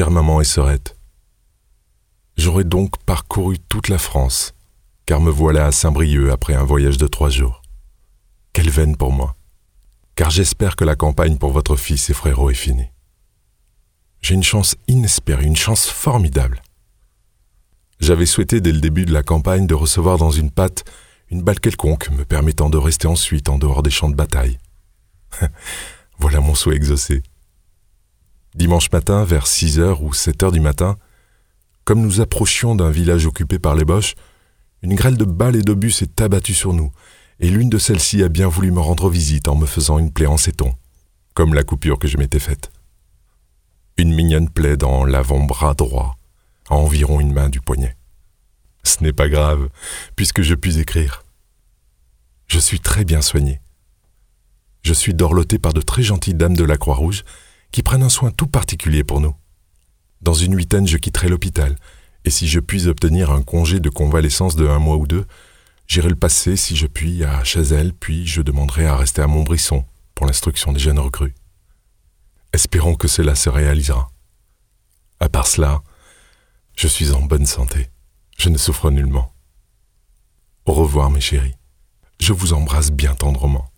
chère maman et sœurette. J'aurais donc parcouru toute la France, car me voilà à Saint-Brieuc après un voyage de trois jours. Quelle veine pour moi, car j'espère que la campagne pour votre fils et frérot est finie. J'ai une chance inespérée, une chance formidable. J'avais souhaité dès le début de la campagne de recevoir dans une patte une balle quelconque me permettant de rester ensuite en dehors des champs de bataille. voilà mon souhait exaucé. Dimanche matin, vers 6 heures ou 7 heures du matin, comme nous approchions d'un village occupé par les Boches, une grêle de balles et d'obus s'est abattue sur nous, et l'une de celles-ci a bien voulu me rendre visite en me faisant une plaie en céton, comme la coupure que je m'étais faite. Une mignonne plaie dans l'avant-bras droit, à environ une main du poignet. Ce n'est pas grave, puisque je puis écrire. Je suis très bien soigné. Je suis dorloté par de très gentilles dames de la Croix-Rouge qui prennent un soin tout particulier pour nous. Dans une huitaine, je quitterai l'hôpital, et si je puis obtenir un congé de convalescence de un mois ou deux, j'irai le passer, si je puis, à Chazelle, puis je demanderai à rester à Montbrisson pour l'instruction des jeunes recrues. Espérons que cela se réalisera. À part cela, je suis en bonne santé. Je ne souffre nullement. Au revoir, mes chéris. Je vous embrasse bien tendrement.